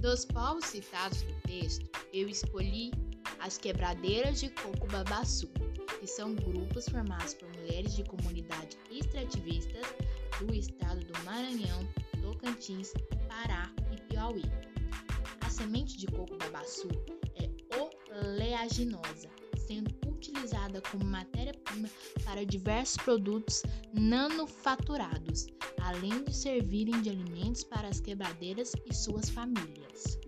Dos povos citados no texto, eu escolhi as quebradeiras de coco babaçu, que são grupos formados por mulheres de comunidades extrativistas do estado do Maranhão, Tocantins, Pará e Piauí. A semente de coco babaçu é oleaginosa, sendo utilizada como matéria-prima para diversos produtos nanofaturados, além de servirem de alimentos para as quebradeiras e suas famílias.